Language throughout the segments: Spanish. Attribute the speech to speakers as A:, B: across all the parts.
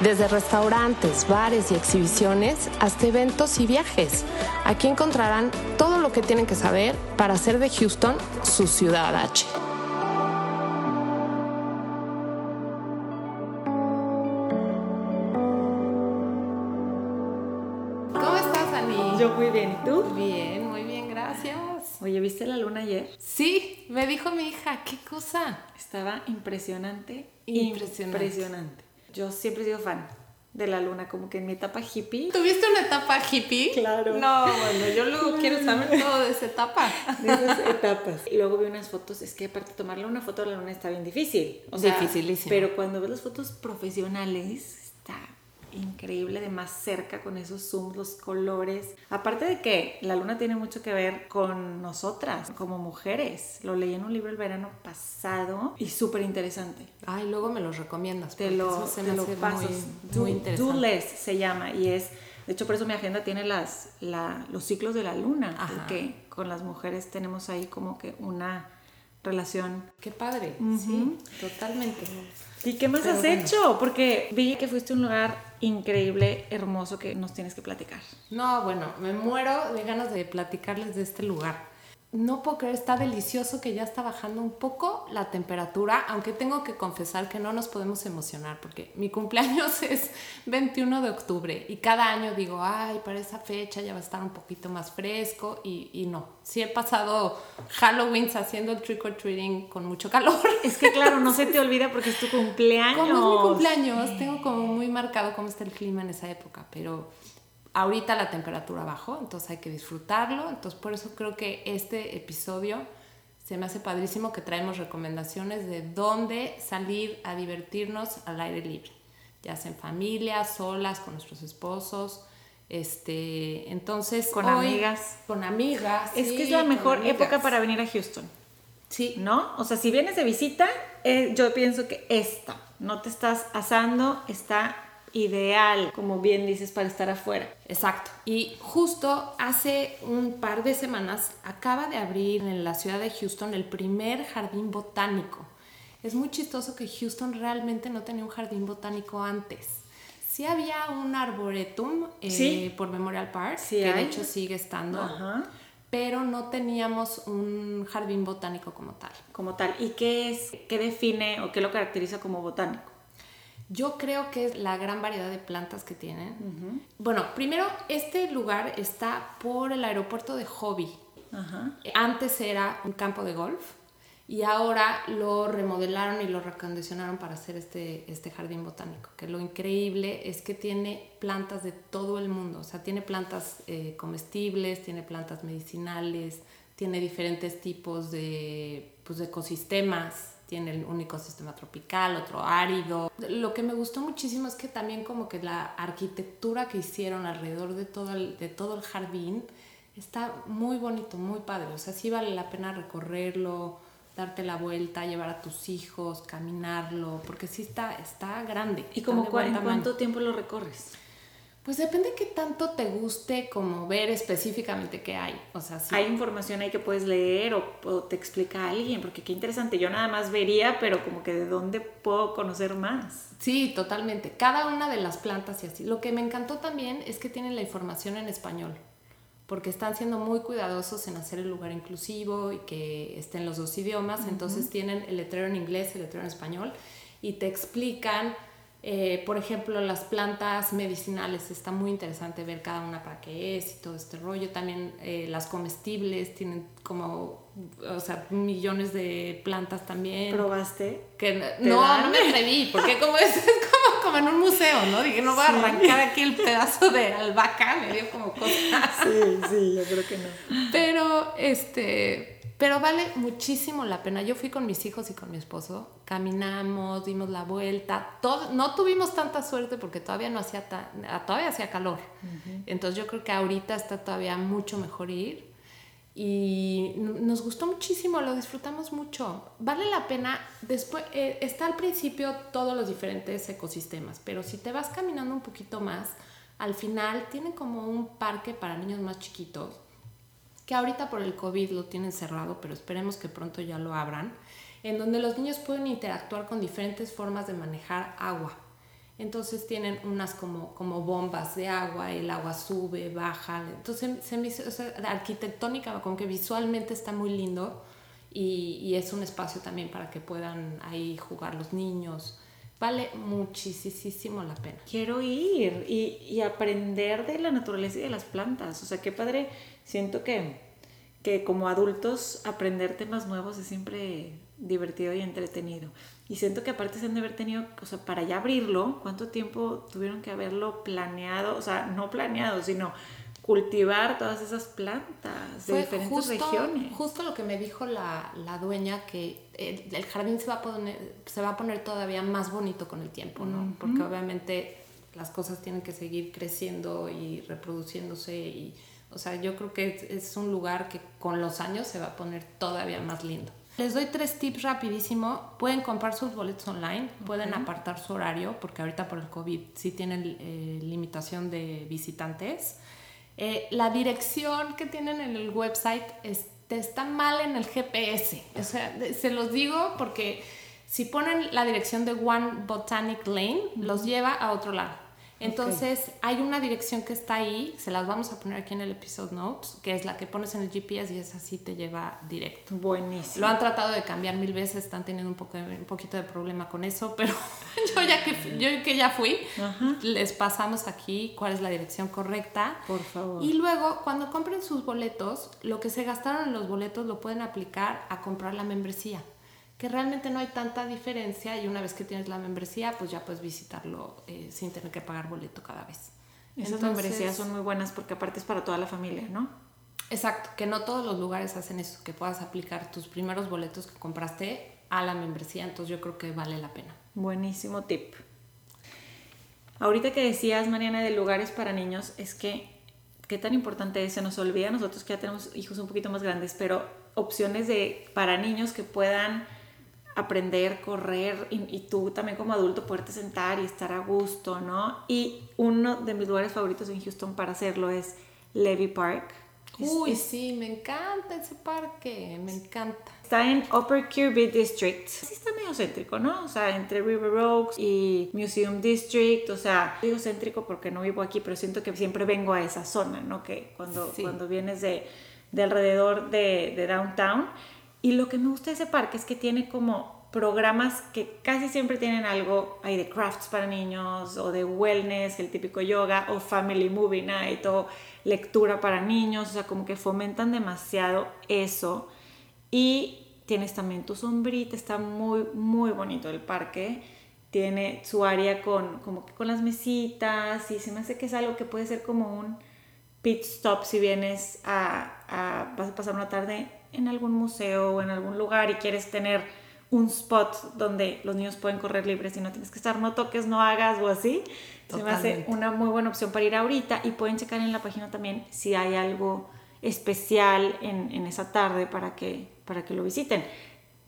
A: Desde restaurantes, bares y exhibiciones hasta eventos y viajes. Aquí encontrarán todo lo que tienen que saber para hacer de Houston su ciudad H. ¿Cómo estás, Ani?
B: Yo muy bien, ¿y tú?
A: Bien, muy bien, gracias.
B: Oye, ¿viste la luna ayer?
A: Sí, me dijo mi hija, ¿qué cosa?
B: Estaba impresionante.
A: Impresionante.
B: Impresionante. Yo siempre he sido fan de la luna, como que en mi etapa hippie.
A: ¿Tuviste una etapa hippie?
B: Claro.
A: No, bueno, yo luego quiero saber todo de esa etapa.
B: De esas etapas. Y luego vi unas fotos, es que aparte tomarle una foto de la luna está bien difícil. O sea,
A: Dificilísimo.
B: Pero cuando ves las fotos profesionales, está increíble de más cerca con esos zooms, los colores. Aparte de que la luna tiene mucho que ver con nosotras como mujeres. Lo leí en un libro el verano pasado y súper interesante.
A: Ay, luego me los recomiendas.
B: Te lo,
A: eso se
B: te
A: me
B: lo paso.
A: muy,
B: Do-
A: muy interesante.
B: Dooless se llama y es, de hecho por eso mi agenda tiene las, la- los ciclos de la luna,
A: Ajá.
B: porque con las mujeres tenemos ahí como que una relación.
A: Qué padre, sí, totalmente.
B: ¿Y qué más
A: Pero
B: has
A: bueno.
B: hecho? Porque vi que fuiste a un lugar increíble, hermoso que nos tienes que platicar.
A: No, bueno, me muero de ganas de platicarles de este lugar. No puedo creer, está delicioso que ya está bajando un poco la temperatura, aunque tengo que confesar que no nos podemos emocionar porque mi cumpleaños es 21 de octubre y cada año digo, ay, para esa fecha ya va a estar un poquito más fresco y, y no. Sí he pasado Halloween haciendo el trick or treating con mucho calor.
B: Es que claro, no se te olvida porque es tu cumpleaños.
A: Como es mi cumpleaños, tengo como muy marcado cómo está el clima en esa época, pero ahorita la temperatura bajó, entonces hay que disfrutarlo, entonces por eso creo que este episodio se me hace padrísimo que traemos recomendaciones de dónde salir a divertirnos al aire libre, ya sea en familia, solas, con nuestros esposos, este, entonces
B: Con
A: hoy-
B: amigas.
A: con amigas,
B: Es
A: sí,
B: que es la mejor época para venir a Houston.
A: sí,
B: ¿no? O sea, si vienes de visita, eh, yo pienso que esta, no te estás asando, está ideal, como bien dices, para estar afuera.
A: Exacto. Y justo hace un par de semanas acaba de abrir en la ciudad de Houston el primer jardín botánico. Es muy chistoso que Houston realmente no tenía un jardín botánico antes. Sí había un arboretum eh,
B: Sí.
A: por Memorial Park,
B: Sí
A: que de hecho sigue estando,
B: Ajá.
A: pero no teníamos un jardín botánico como tal.
B: Como tal. ¿Y qué es, qué define o qué lo caracteriza como botánico?
A: Yo creo que es la gran variedad de plantas que tienen. Bueno, primero, este lugar está por el aeropuerto de Hobby.
B: Ajá.
A: Antes era un campo de golf y ahora lo remodelaron y lo recondicionaron para hacer este, este jardín botánico. Que lo increíble es que tiene plantas de todo el mundo. O sea, tiene plantas eh, comestibles, tiene plantas medicinales, tiene diferentes tipos de, pues, de ecosistemas. Tiene un ecosistema tropical, otro árido. Lo que me gustó muchísimo es que también como que la arquitectura que hicieron alrededor de todo el, de todo el jardín está muy bonito, muy padre. O sea, sí vale la pena recorrerlo, darte la vuelta, llevar a tus hijos, caminarlo, porque sí está, está grande.
B: ¿Y como en cuánto tiempo lo recorres?
A: Pues depende qué tanto te guste como ver específicamente qué hay. O sea, sí.
B: Hay información ahí que puedes leer o, o te explica alguien, porque qué interesante. Yo nada más vería, pero como que de dónde puedo conocer más.
A: Sí, totalmente. Cada una de las plantas y así. Lo que me encantó también es que tienen la información en español, porque están siendo muy cuidadosos en hacer el lugar inclusivo y que estén los dos idiomas. Entonces tienen el letrero en inglés, el letrero en español y te explican, eh, por ejemplo, las plantas medicinales. Está muy interesante ver cada una para qué es y todo este rollo. También eh, las comestibles tienen como, o sea, millones de plantas también.
B: ¿Probaste?
A: Que no, no me atreví, porque como es, es como, como, en un museo, ¿no? Dije, no voy a arrancar aquí el pedazo de albahaca, me dio como cosa.
B: Sí, sí, yo creo que no.
A: Pero, este, pero vale muchísimo la pena. Yo fui con mis hijos y con mi esposo, caminamos, dimos la vuelta. Todo, no tuvimos tanta suerte porque todavía no hacía todavía hacía calor. Entonces yo creo que ahorita está todavía mucho mejor ir. Y nos gustó muchísimo, lo disfrutamos mucho. Vale la pena, después eh, está al principio todos los diferentes ecosistemas, pero si te vas caminando un poquito más, al final tienen como un parque para niños más chiquitos que ahorita por el COVID lo tienen cerrado, pero esperemos que pronto ya lo abran, en donde los niños pueden interactuar con diferentes formas de manejar agua. Entonces tienen unas como, como bombas de agua, el agua sube, baja. Entonces, se me, arquitectónica, como que visualmente está muy lindo y, es un espacio también para que puedan ahí jugar los niños. Vale muchísimo la pena.
B: Quiero ir y, y aprender de la naturaleza y de las plantas. O sea, qué padre siento que, que como adultos aprender temas nuevos es siempre divertido y entretenido. Y siento que aparte se han de haber tenido, o sea, para ya abrirlo, ¿cuánto tiempo tuvieron que haberlo planeado? O sea, no planeado, sino cultivar todas esas plantas de diferentes regiones.
A: Justo lo que me dijo la, la dueña, que el, jardín se va, a poner, se va a poner todavía más bonito con el tiempo, ¿no? Porque obviamente las cosas tienen que seguir creciendo y reproduciéndose y o sea, yo creo que es, un lugar que con los años se va a poner todavía más lindo. Les doy tres tips rapidísimo. Pueden comprar sus boletos online, pueden apartar su horario, porque ahorita por el COVID sí tienen eh, limitación de visitantes. Eh, la dirección que tienen en el website está mal en el GPS. O sea, se los digo porque si ponen la dirección de One Botanic Lane, los lleva a otro lado. Entonces, hay una dirección que está ahí, se las vamos a poner aquí en el episode notes, que es la que pones en el GPS y esa sí te lleva directo.
B: Buenísimo.
A: Lo han tratado de cambiar mil veces, están teniendo un, poco, un poquito de problema con eso, pero yo ya que, yo que ya fui, les pasamos aquí cuál es la dirección correcta.
B: Por favor.
A: Y luego, cuando compren sus boletos, lo que se gastaron en los boletos lo pueden aplicar a comprar la membresía que realmente no hay tanta diferencia y una vez que tienes la membresía, pues ya puedes visitarlo eh, sin tener que pagar boleto cada vez.
B: Esas membresías son muy buenas porque aparte es para toda la familia, ¿no?
A: Exacto, que no todos los lugares hacen eso, que puedas aplicar tus primeros boletos que compraste a la membresía, entonces yo creo que vale la pena.
B: Buenísimo tip. Ahorita que decías, Mariana, de lugares para niños, es que qué tan importante es, se nos olvida nosotros que ya tenemos hijos un poquito más grandes, pero opciones de para niños que puedan aprender, correr y, tú también como adulto poderte sentar y estar a gusto, ¿no? Y uno de mis lugares favoritos en Houston para hacerlo es Levy Park.
A: Uy, sí, me encanta ese parque, me encanta.
B: Está en Upper Kirby District. Sí está medio céntrico, ¿no? O sea, entre River Oaks y Museum District. O sea, digo céntrico porque no vivo aquí, pero siento que siempre vengo a esa zona, ¿no? Que cuando, cuando vienes de, de alrededor de, de downtown y lo que me gusta de ese parque es que tiene como programas que casi siempre tienen algo, hay de crafts para niños o de wellness, el típico yoga o family movie night o lectura para niños, o sea, como que fomentan demasiado eso. Y tienes también tu sombrita, está muy, muy bonito el parque. Tiene su área con, como con las mesitas y se me hace que es algo que puede ser como un pit stop si vienes a, a vas a pasar una tarde en algún museo o en algún lugar y quieres tener un spot donde los niños pueden correr libres y no tienes que estar, no toques, no hagas o así, se me hace una muy buena opción para ir ahorita y pueden checar en la página también si hay algo especial en, en esa tarde para que, para que lo visiten.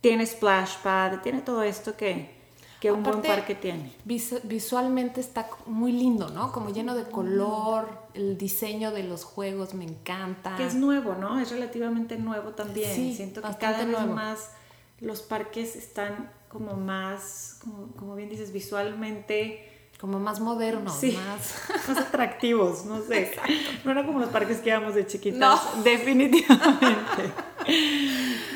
B: Tiene splash pad, tiene todo esto que, que un buen parque tiene.
A: visualmente está muy lindo, ¿no? Como lleno de color, el diseño de los juegos me encanta.
B: Que es nuevo, ¿no? Es relativamente nuevo también. Sí, Siento que cada vez más los parques están como más, como, bien dices, visualmente...
A: Como más modernos,
B: más... más atractivos, no sé. No eran como los parques que íbamos de chiquitas. No. Definitivamente.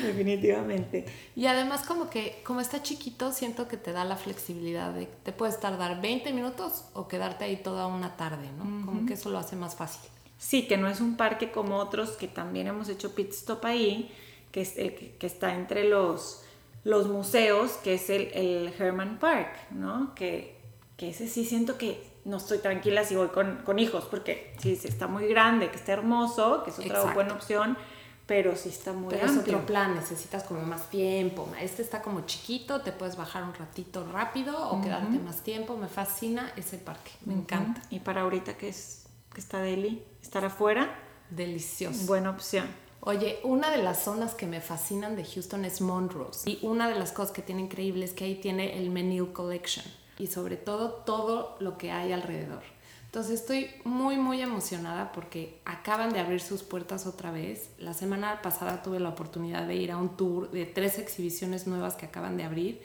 B: Definitivamente.
A: Y además como que, como está chiquito, siento que te da la flexibilidad de te puedes tardar 20 minutos o quedarte ahí toda una tarde, ¿no? Como que eso lo hace más fácil.
B: Sí, que no es un parque como otros que también hemos hecho pit stop ahí, que, es el que, que está entre los, los museos, que es el, el Herman Park, ¿no? Que, que ese sí siento que no estoy tranquila si voy con, con hijos, porque sí, está muy grande, que está hermoso, que es otra
A: Exacto.
B: buena opción, pero sí está muy
A: Pero es
B: amplio.
A: otro plan, necesitas como más tiempo. Este está como chiquito, te puedes bajar un ratito rápido o quedarte más tiempo. Me fascina ese parque, me encanta.
B: Y para ahorita que, es, que está Delhi, estar afuera,
A: Delicioso.
B: buena opción.
A: Oye, una de las zonas que me fascinan de Houston es Monrose. Y una de las cosas que tiene increíble es que ahí tiene el Menil Collection. Y sobre todo, todo lo que hay alrededor. Entonces estoy muy, muy emocionada porque acaban de abrir sus puertas otra vez. La semana pasada tuve la oportunidad de ir a un tour de tres exhibiciones nuevas que acaban de abrir,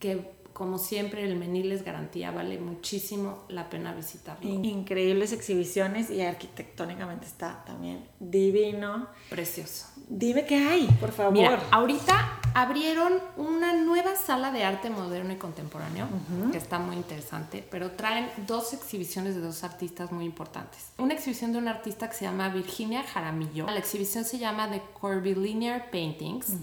A: que como siempre el Menil es garantía, vale muchísimo la pena visitarlo.
B: In- Increíbles exhibiciones y arquitectónicamente está también divino.
A: Precioso.
B: Dime qué hay, por favor.
A: Mira, ahorita abrieron una nueva sala de arte moderno y contemporáneo, que está muy interesante, pero traen dos exhibiciones de dos artistas muy importantes. Una exhibición de una artista que se llama Virginia Jaramillo. La exhibición se llama The Curvilinear Paintings.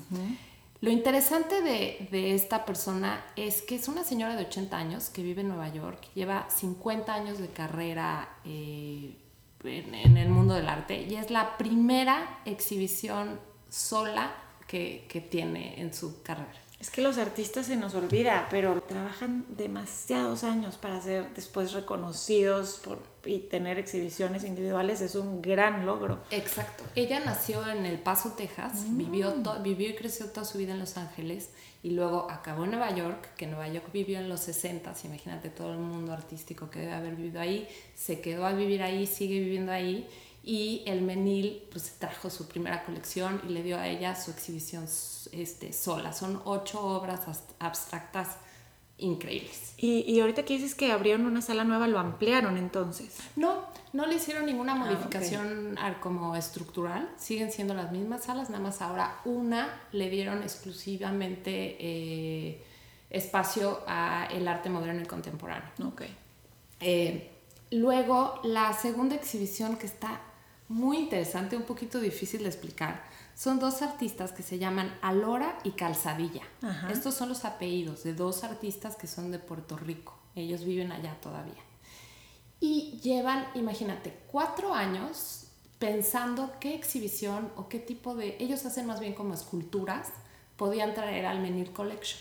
A: Lo interesante de, de esta persona es que es una señora de 80 años que vive en Nueva York, lleva 50 años de carrera eh, en, en el mundo del arte y es la primera exhibición sola que, que tiene en su carrera.
B: Es que los artistas se nos olvida, pero trabajan demasiados años para ser después reconocidos por, y tener exhibiciones individuales. Es un gran logro.
A: Exacto. Ella nació en El Paso, Texas, vivió, to- vivió y creció toda su vida en Los Ángeles y luego acabó en Nueva York, que Nueva York vivió en los 60, imagínate todo el mundo artístico que debe haber vivido ahí, se quedó a vivir ahí, sigue viviendo ahí y el Menil pues trajo su primera colección y le dio a ella su exhibición este, sola. Son ocho obras abstractas increíbles.
B: Y, y ahorita que dices que abrieron una sala nueva, lo ampliaron entonces.
A: No, no le hicieron ninguna
B: Ah,
A: modificación como estructural. Siguen siendo las mismas salas, nada más ahora una le dieron exclusivamente eh, espacio a el arte moderno y contemporáneo.
B: Ok.
A: Eh, luego, la segunda exhibición que está muy interesante, un poquito difícil de explicar, son dos artistas que se llaman Alora y Calzadilla.
B: Ajá.
A: Estos son los apellidos de dos artistas que son de Puerto Rico. Ellos viven allá todavía. Y llevan, imagínate, cuatro años pensando qué exhibición o qué tipo de... Ellos hacen más bien como esculturas, podían traer al Menil Collection.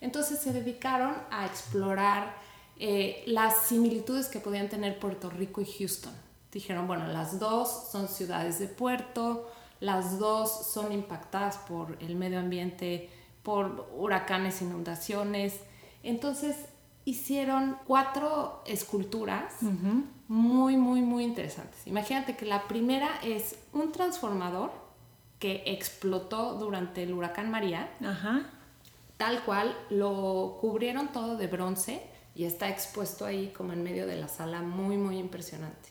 A: Entonces se dedicaron a explorar eh, las similitudes que podían tener Puerto Rico y Houston. Dijeron, bueno, las dos son ciudades de puerto, las dos son impactadas por el medio ambiente, por huracanes, inundaciones. Entonces hicieron cuatro esculturas muy, muy, muy interesantes. Imagínate que la primera es un transformador que explotó durante el huracán María,
B: Ajá.
A: tal cual lo cubrieron todo de bronce y está expuesto ahí como en medio de la sala, muy, muy impresionante.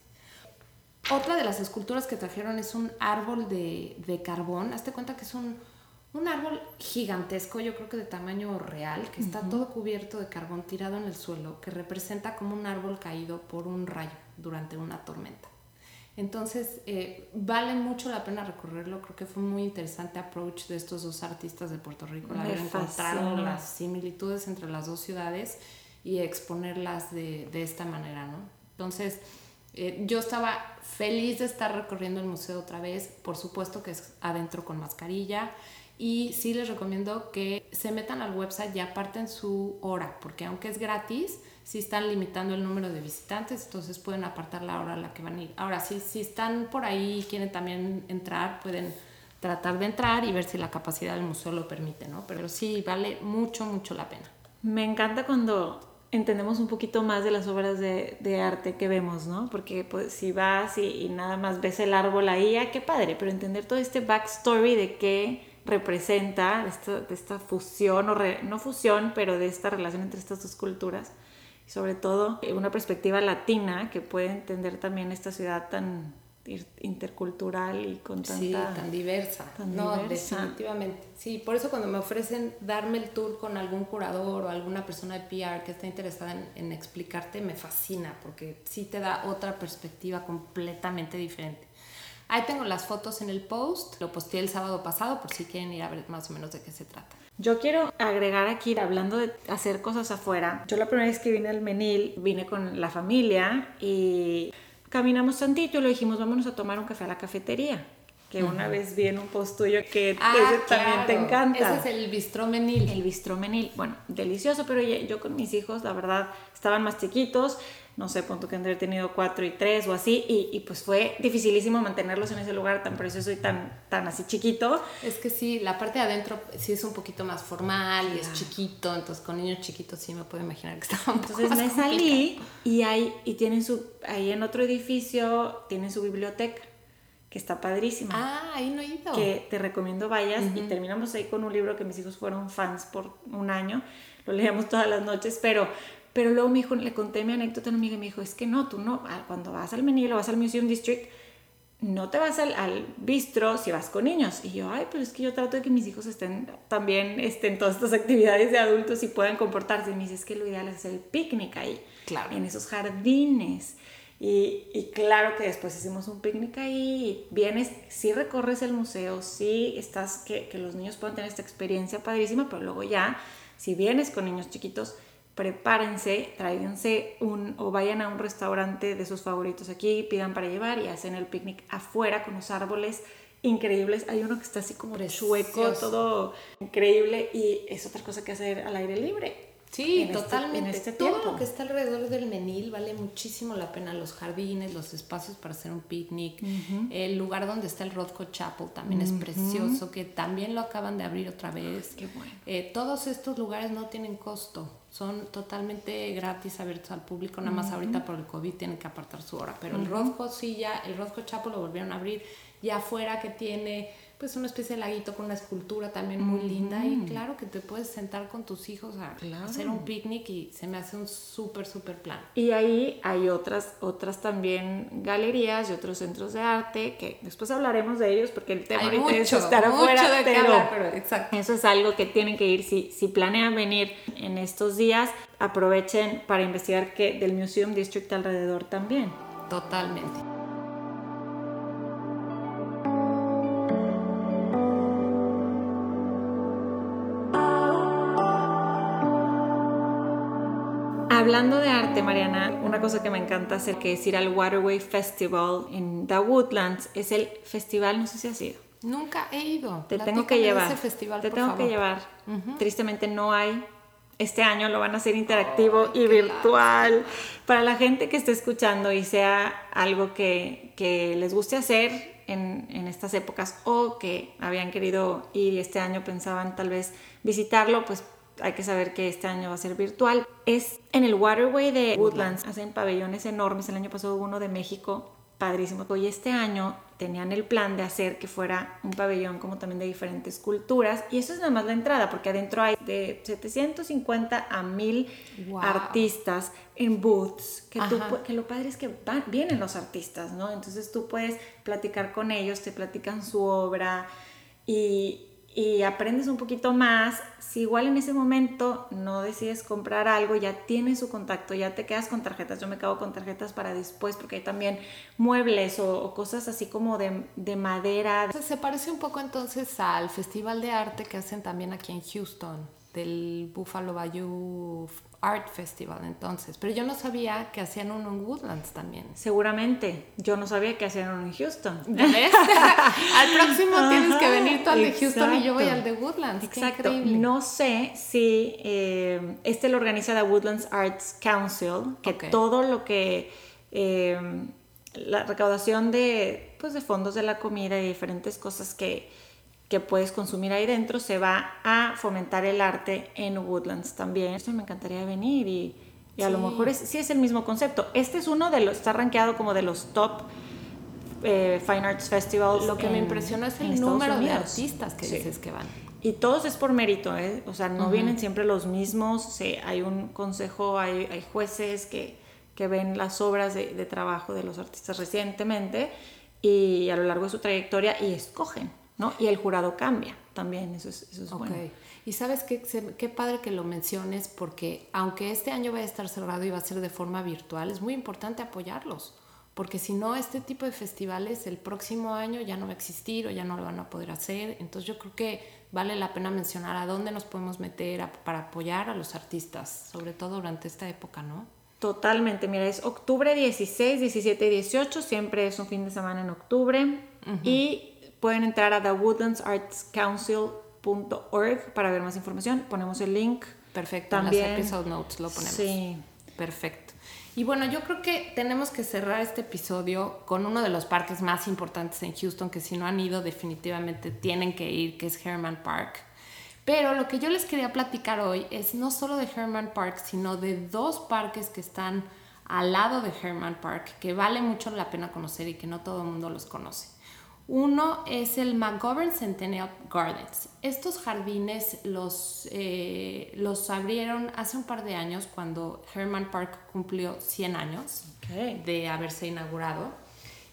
A: Otra de las esculturas que trajeron es un árbol de, de carbón. Hazte cuenta que es un, un árbol gigantesco, yo creo que de tamaño real, que está todo cubierto de carbón tirado en el suelo, que representa como un árbol caído por un rayo durante una tormenta. Entonces, eh, vale mucho la pena recorrerlo. Creo que fue muy interesante approach de estos dos artistas de Puerto Rico, el haber encontrado las similitudes entre las dos ciudades y exponerlas de, de esta manera, ¿no? Entonces, eh, yo estaba feliz de estar recorriendo el museo otra vez, por supuesto que es adentro con mascarilla y sí les recomiendo que se metan al website y aparten su hora, porque aunque es gratis, sí están limitando el número de visitantes, entonces pueden apartar la hora a la que van a ir. Ahora, sí, si están por ahí y quieren también entrar, pueden tratar de entrar y ver si la capacidad del museo lo permite, ¿no? Pero sí, vale mucho, mucho la pena.
B: Me encanta cuando entendemos un poquito más de las obras de, de arte que vemos, ¿no? Porque pues, si vas y, y nada más ves el árbol ahí, ah, qué padre, pero entender todo este backstory de qué representa, de esta, de esta fusión, o re- no fusión, pero de esta relación entre estas dos culturas, y sobre todo eh, una perspectiva latina que puede entender también esta ciudad tan intercultural y con tanta...
A: Sí, tan diversa.
B: tan
A: no,
B: diversa.
A: definitivamente. Sí, por eso cuando me ofrecen darme el tour con algún curador o alguna persona de PR que está interesada en, en explicarte, me fascina, porque sí te da otra perspectiva completamente diferente. Ahí tengo las fotos en el post, lo posteé el sábado pasado por si quieren ir a ver más o menos de qué se trata.
B: Yo quiero agregar aquí, hablando de hacer cosas afuera, yo la primera vez que vine al Menil, vine con la familia y caminamos tantito y le dijimos, vámonos a tomar un café a la cafetería que una vez vi en un post tuyo que
A: Ah,
B: ese también te
A: claro.
B: encanta.
A: Ese es el bistró menil.
B: El bistró menil, bueno, delicioso, pero ya- yo con mis hijos, la verdad, estaban más chiquitos, no sé, punto que han tenido cuatro y tres o así, y, y pues fue dificilísimo mantenerlos en ese lugar tan precioso y tan, tan así chiquito.
A: Es que sí, la parte de adentro sí es un poquito más formal y es chiquito, entonces con niños chiquitos sí me puedo imaginar que estaba un poco
B: Entonces
A: más
B: me
A: complicado.
B: salí y, hay, y tienen su, ahí en otro edificio, tienen su biblioteca, que está padrísima.
A: Ah, ahí no he ido.
B: que te recomiendo vayas y terminamos ahí con un libro que mis hijos fueron fans por un año, lo leíamos todas las noches, pero, pero luego mi hijo, le conté mi anécdota a una amiga y me dijo, es que no, tú no, ah, cuando vas al Menil o vas al Museum District, no te vas al, al bistro si vas con niños. Y yo, ay, pero es que yo trato de que mis hijos estén también estén todas estas actividades de adultos y puedan comportarse. Y me dice, es que lo ideal es hacer el picnic ahí,
A: Claro.
B: en esos jardines. Y, y claro que después hicimos un picnic ahí, y vienes, sí recorres el museo, sí estás, que, que los niños puedan tener esta experiencia padrísima, pero luego ya, si vienes con niños chiquitos, prepárense, tráiganse un, o vayan a un restaurante de sus favoritos aquí, pidan para llevar y hacen el picnic afuera con los árboles increíbles. Hay uno que está así como chueco,
A: Precioso.
B: todo increíble y es otra cosa que hacer al aire libre.
A: Sí,
B: en este-
A: totalmente.
B: en este
A: Todo
B: tiempo.
A: lo que está alrededor del menil vale muchísimo la pena. Los jardines, los espacios para hacer un picnic, el lugar donde está el Rothko Chapel también es precioso, que también lo acaban de abrir otra vez.
B: Qué bueno.
A: Eh, todos estos lugares no tienen costo, son totalmente gratis, abiertos al público. Nada más ahorita por el COVID tienen que apartar su hora, pero el Rothko sí ya, el Rothko Chapel lo volvieron a abrir ya afuera que tiene pues una especie de laguito con una escultura también muy linda y claro que te puedes sentar con tus hijos a
B: Claro.
A: hacer un picnic y se me hace un súper, súper plan.
B: Y ahí hay otras, otras también galerías y otros centros de arte que después hablaremos de ellos porque el tema
A: Hay
B: ahorita es
A: mucho,
B: estar
A: mucho
B: afuera,
A: de
B: pero,
A: hablar, pero exacto.
B: eso es algo que tienen que ir. Si, si planean venir en estos días, aprovechen para investigar que del Museum District alrededor también.
A: Totalmente.
B: Hablando de arte, Mariana, una cosa que me encanta hacer, que es ir al Waterway Festival en The Woodlands, es el festival, no sé si has ido.
A: Nunca he ido.
B: Te
A: Platícame
B: tengo que llevar.
A: ese festival,
B: te
A: por
B: tengo
A: favor.
B: que llevar. Tristemente no hay. Este año lo van a hacer interactivo
A: Ay,
B: y virtual. Para la gente que esté escuchando y sea algo que, que les guste hacer en, en estas épocas o que habían querido ir y este año pensaban tal vez visitarlo, pues hay que saber que este año va a ser virtual. Es en el Waterway de Woodlands. Hacen pabellones enormes. El año pasado hubo uno de México padrísimo. Y este año tenían el plan de hacer que fuera un pabellón como también de diferentes culturas. Y eso es nada más la entrada, porque adentro hay de 750 a 1000
A: Wow.
B: artistas en booths. Tú que lo padre es que van- vienen los artistas, ¿no? Entonces tú puedes platicar con ellos, te platican su obra y, y aprendes un poquito más. Si igual en ese momento no decides comprar algo, ya tienes su contacto, ya te quedas con tarjetas. Yo me quedo con tarjetas para después porque hay también muebles o, o cosas así como de, de madera.
A: Se parece un poco entonces al festival de arte que hacen también aquí en Houston, del Buffalo Bayou Art Festival entonces. Pero yo no sabía que hacían uno en Woodlands también.
B: Seguramente, yo no sabía que hacían uno en Houston.
A: ¿Ya ves? al próximo tienes que venir tú al de Houston y yo voy al de Woodlands.
B: Exacto.
A: increíble.
B: No sé si eh, este lo organiza la Woodlands Arts Council, que todo lo que eh, la recaudación de, pues, de fondos de la comida y diferentes cosas que, que puedes consumir ahí dentro se va a fomentar el arte en Woodlands también. Esto me encantaría venir y, y a lo
A: Sí.
B: mejor es, sí es el mismo concepto. Este es uno de los, está rankeado como de los top eh, Fine Arts Festivals.
A: Lo que me
B: en-
A: impresiona es el número de artistas que
B: Sí.
A: dices que van.
B: Y todos es por mérito, ¿eh? O sea, no vienen siempre los mismos. se- hay un consejo, hay, hay jueces que, que ven las obras de, de trabajo de los artistas recientemente y a lo largo de su trayectoria y escogen, ¿no? Y el jurado cambia también, eso es, eso es
A: Ok.
B: bueno.
A: Y sabes qué, qué padre que lo menciones porque aunque este año va a estar cerrado y va a ser de forma virtual, es muy importante apoyarlos. porque si no, este tipo de festivales el próximo año ya no va a existir o ya no lo van a poder hacer. Entonces yo creo que vale la pena mencionar a dónde nos podemos meter para apoyar a los artistas, sobre todo durante esta época, ¿no?
B: Totalmente, mira, es octubre 16, 17 y 18, siempre es un fin de semana en octubre y pueden entrar a thewoodlandsartscouncil.org para ver más información, ponemos el link.
A: Perfecto, También, en las episode notes lo ponemos. Sí. Perfecto. Y bueno, yo creo que tenemos que cerrar este episodio con uno de los parques más importantes en Houston, que si no han ido definitivamente tienen que ir, que es Herman Park. Pero lo que yo les quería platicar hoy es no solo de Herman Park, sino de dos parques que están al lado de Herman Park, que vale mucho la pena conocer y que no todo el mundo los conoce. Uno es el McGovern Centennial Gardens. Estos jardines los, eh, los abrieron hace un par de años cuando Herman Park cumplió 100 años de haberse inaugurado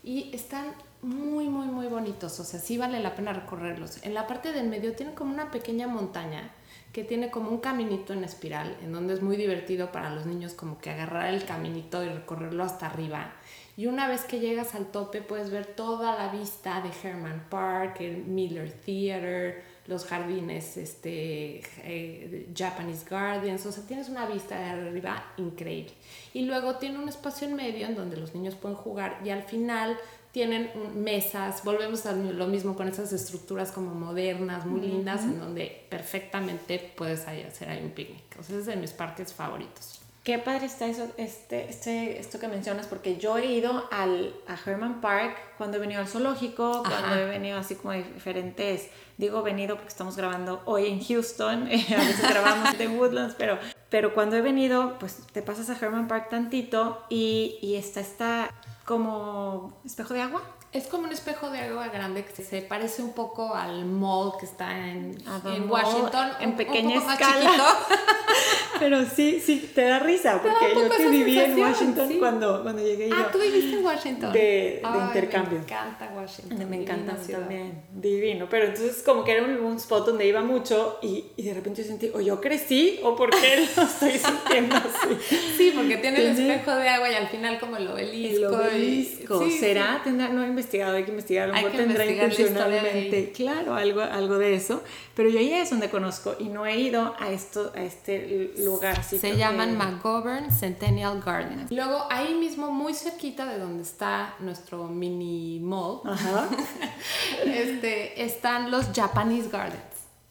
A: y están muy, muy, muy bonitos. O sea, sí vale la pena recorrerlos. En la parte del medio tiene como una pequeña montaña que tiene como un caminito en espiral, en donde es muy divertido para los niños como que agarrar el caminito y recorrerlo hasta arriba. Y una vez que llegas al tope puedes ver toda la vista de Herman Park, el Miller Theater, los jardines este, eh, Japanese Gardens, o sea, tienes una vista de arriba increíble. Y luego tiene un espacio en medio en donde los niños pueden jugar y al final tienen mesas, volvemos a lo mismo con esas estructuras como modernas, muy lindas, en donde perfectamente puedes hacer ahí un picnic. O sea, es de mis parques favoritos.
B: Qué padre está eso, este, este, esto que mencionas, porque yo he ido al, a Herman Park cuando he venido al zoológico, cuando he venido así como diferentes, digo venido porque estamos grabando hoy en Houston, a veces grabamos en Woodlands, pero, pero cuando he venido, pues te pasas a Herman Park tantito y, y está, está como espejo de agua.
A: Es como un espejo de agua grande que se parece un poco al mall que está en, en Washington.
B: En pequeña escala. Pero sí, sí, te da risa, porque yo que viví en Washington cuando, cuando llegué
A: yo. Ah, tú viviste en Washington.
B: De, de intercambio.
A: Me encanta Washington.
B: Me encanta también. Divino. Pero entonces, como que era un, spot donde iba mucho y, y, de repente yo sentí, o yo crecí, o por qué lo estoy sintiendo así.
A: Sí, porque tiene, el espejo de agua y al final, como el obelisco.
B: El obelisco. ¿Será? Tendrá, no he investigado, hay que investigar. A lo mejor tendrá intencionalmente. Claro, algo, algo de eso. Pero yo ahí es donde conozco y no he ido a, esto, a este lugar.
A: Se llaman McGovern Centennial Gardens. Luego ahí mismo, muy cerquita de donde está nuestro mini mall, este, están los Japanese Gardens.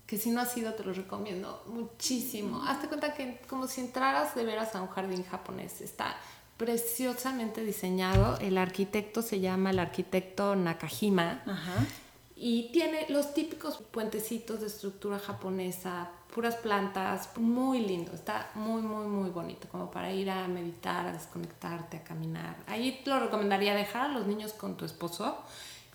A: Que si no has ido te los recomiendo muchísimo. Hazte cuenta que como si entraras de veras a un jardín japonés. Está preciosamente diseñado. El arquitecto se llama el arquitecto Nakajima. Ajá. Y tiene los típicos puentecitos de estructura japonesa, puras plantas, muy lindo, está muy, muy, muy bonito, como para ir a meditar, a desconectarte, a caminar. Ahí te lo recomendaría dejar a los niños con tu esposo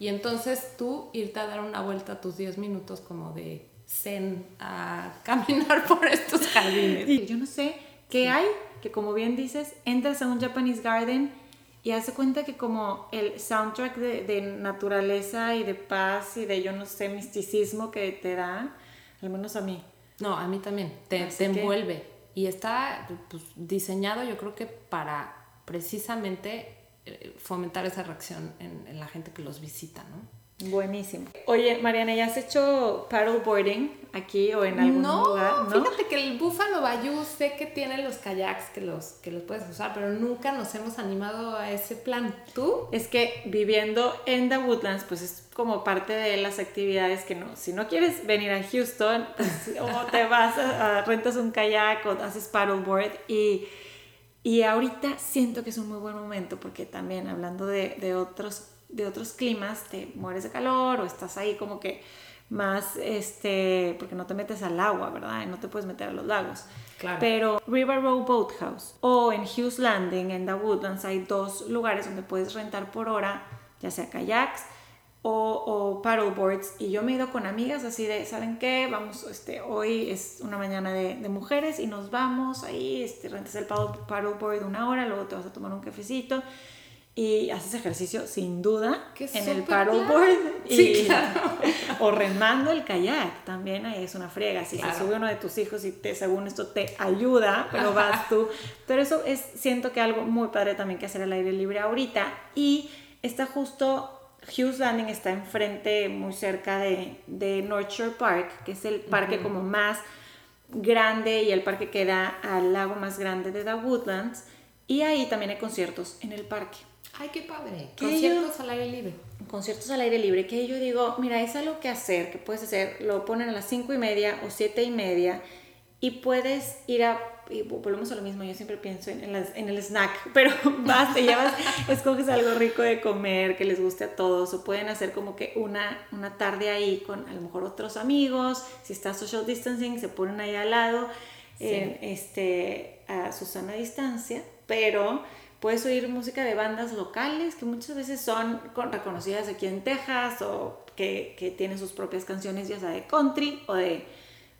A: y entonces tú irte a dar una vuelta a tus 10 minutos como de zen a caminar por estos jardines.
B: Yo no sé qué hay, que como bien dices, entras a un Japanese Garden y hace cuenta que como el soundtrack de, naturaleza y de paz y de yo no sé, misticismo que te da, al menos a mí.
A: No, a mí también, te, te envuelve. Y está pues, diseñado yo creo que para precisamente eh, fomentar esa reacción en, en la gente que los visita, ¿no?
B: Buenísimo. Oye, Mariana, ¿ya has hecho paddleboarding aquí o en algún lugar?
A: No, fíjate que el Buffalo Bayou sé que tiene los kayaks que los, que los puedes usar, pero nunca nos hemos animado a ese plan. ¿Tú?
B: Es que viviendo en The Woodlands, pues es como parte de las actividades que no, si no quieres venir a Houston, pues, o te vas a, rentas un kayak o haces paddleboard y... Y ahorita siento que es un muy buen momento porque también hablando de, de otros de otros climas te mueres de calor o estás ahí como que más, este, porque no te metes al agua, ¿verdad? no te puedes meter a los lagos. Claro. Pero River Row Boathouse o en Hughes Landing, en The Woodlands, hay dos lugares donde puedes rentar por hora, ya sea kayaks o, o paddleboards. Y yo me he ido con amigas así de, ¿saben qué? Vamos, este, hoy es una mañana de, de mujeres y nos vamos ahí, este, rentas el paddleboard una hora, luego te vas a tomar un cafecito y haces ejercicio sin duda
A: Qué
B: en el paddleboard
A: Sí, claro.
B: o remando el kayak también ahí es una friega. Si
A: Claro.
B: se sube uno de tus hijos y te según esto te ayuda pero vas tú. Pero eso es siento que algo muy padre también que hacer al aire libre ahorita. Y está justo Hughes Landing está enfrente muy cerca de, de North Shore Park que es el parque como más grande y el parque queda al lago más grande de The Woodlands. Y ahí también hay conciertos en el parque
A: Ay, qué padre.
B: ¿Qué
A: Conciertos al aire libre.
B: conciertos al aire libre, que yo digo, mira, es algo que hacer, que puedes hacer, lo ponen a las cinco y media o siete y media y puedes ir a, y volvemos a lo mismo, yo siempre pienso en, en las- en el snack, pero vas, te llevas, escoges algo rico de comer que les guste a todos o pueden hacer como que una, una tarde ahí con a lo mejor otros amigos, si está social distancing, se ponen ahí al lado, en, este, a su sana distancia, pero puedes oír música de bandas locales que muchas veces son con- reconocidas aquí en Texas o que, que tienen sus propias canciones, ya sea de country o de,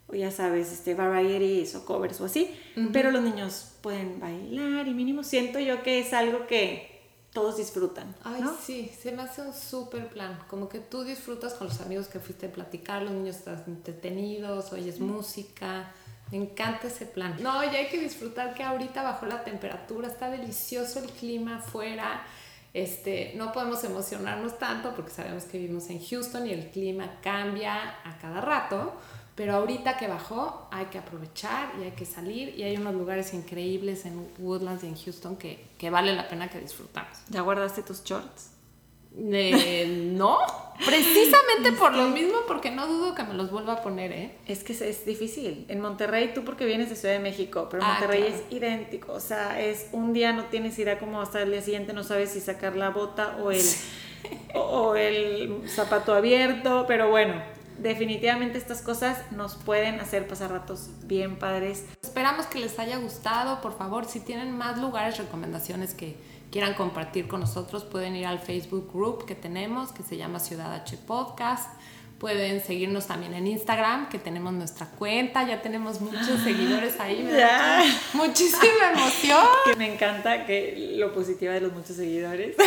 B: o ya sabes, este, varieties o covers o así, pero los niños pueden bailar y mínimo siento yo que es algo que todos disfrutan,
A: Ay,
B: ¿no?
A: sí, se me hace un súper plan. Como que tú disfrutas con los amigos que fuiste a platicar, los niños están entretenidos, oyes música. Me encanta ese plan. No, y hay que disfrutar que ahorita bajó la temperatura, está delicioso el clima afuera. Este, no podemos emocionarnos tanto porque sabemos que vivimos en Houston y el clima cambia a cada rato, pero ahorita que bajó hay que aprovechar y hay que salir y hay unos lugares increíbles en Woodlands y en Houston que, que vale la pena que disfrutamos.
B: ¿Ya guardaste tus shorts?
A: Eh, no, precisamente por lo mismo, porque no dudo que me los vuelva a poner, ¿eh?
B: Es que es, es difícil. En Monterrey, tú porque vienes de Ciudad de México, pero
A: Ah,
B: Monterrey
A: claro.
B: es idéntico. O sea, es un día no tienes idea como hasta el día siguiente no sabes si sacar la bota o el, o, o el zapato abierto. Pero bueno, definitivamente estas cosas nos pueden hacer pasar ratos bien padres.
A: Esperamos que les haya gustado. Por favor, si tienen más lugares, recomendaciones que quieran compartir con nosotros, pueden ir al Facebook group que tenemos, que se llama Ciudad H Podcast. Pueden seguirnos también en Instagram, que tenemos nuestra cuenta, ya tenemos muchos seguidores ahí, me da muchísima emoción.
B: Que me encanta que lo positiva de los muchos seguidores.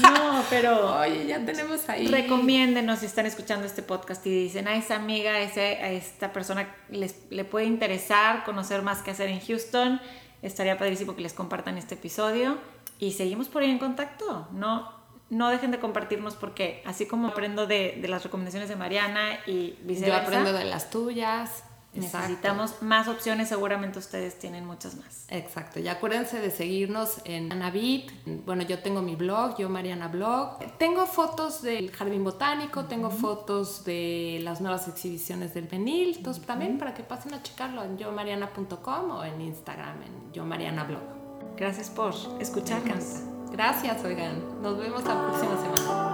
B: No, pero
A: Oye, ya tenemos ahí.
B: Recomiéndenos si están escuchando este podcast y dicen a esa amiga, a, ese- a esta persona les, le puede interesar conocer más qué hacer en Houston. Estaría padrísimo que les compartan este episodio y seguimos por ahí en contacto. No, no dejen de compartirnos porque así como aprendo de, de las recomendaciones de Mariana y
A: Yo
B: viceversa,
A: aprendo de las tuyas.
B: necesitamos más opciones. Seguramente ustedes tienen muchas más.
A: Exacto, y acuérdense de seguirnos en Anabit. Bueno, yo tengo mi blog, yo Mariana Blog. Tengo fotos del jardín botánico, tengo fotos de las nuevas exhibiciones del Benil. Entonces, también para que pasen a checarlo en yomariana.com o en Instagram en yomarianablog.
B: Gracias por escucharnos.
A: Gracias, oigan. Nos vemos la próxima semana.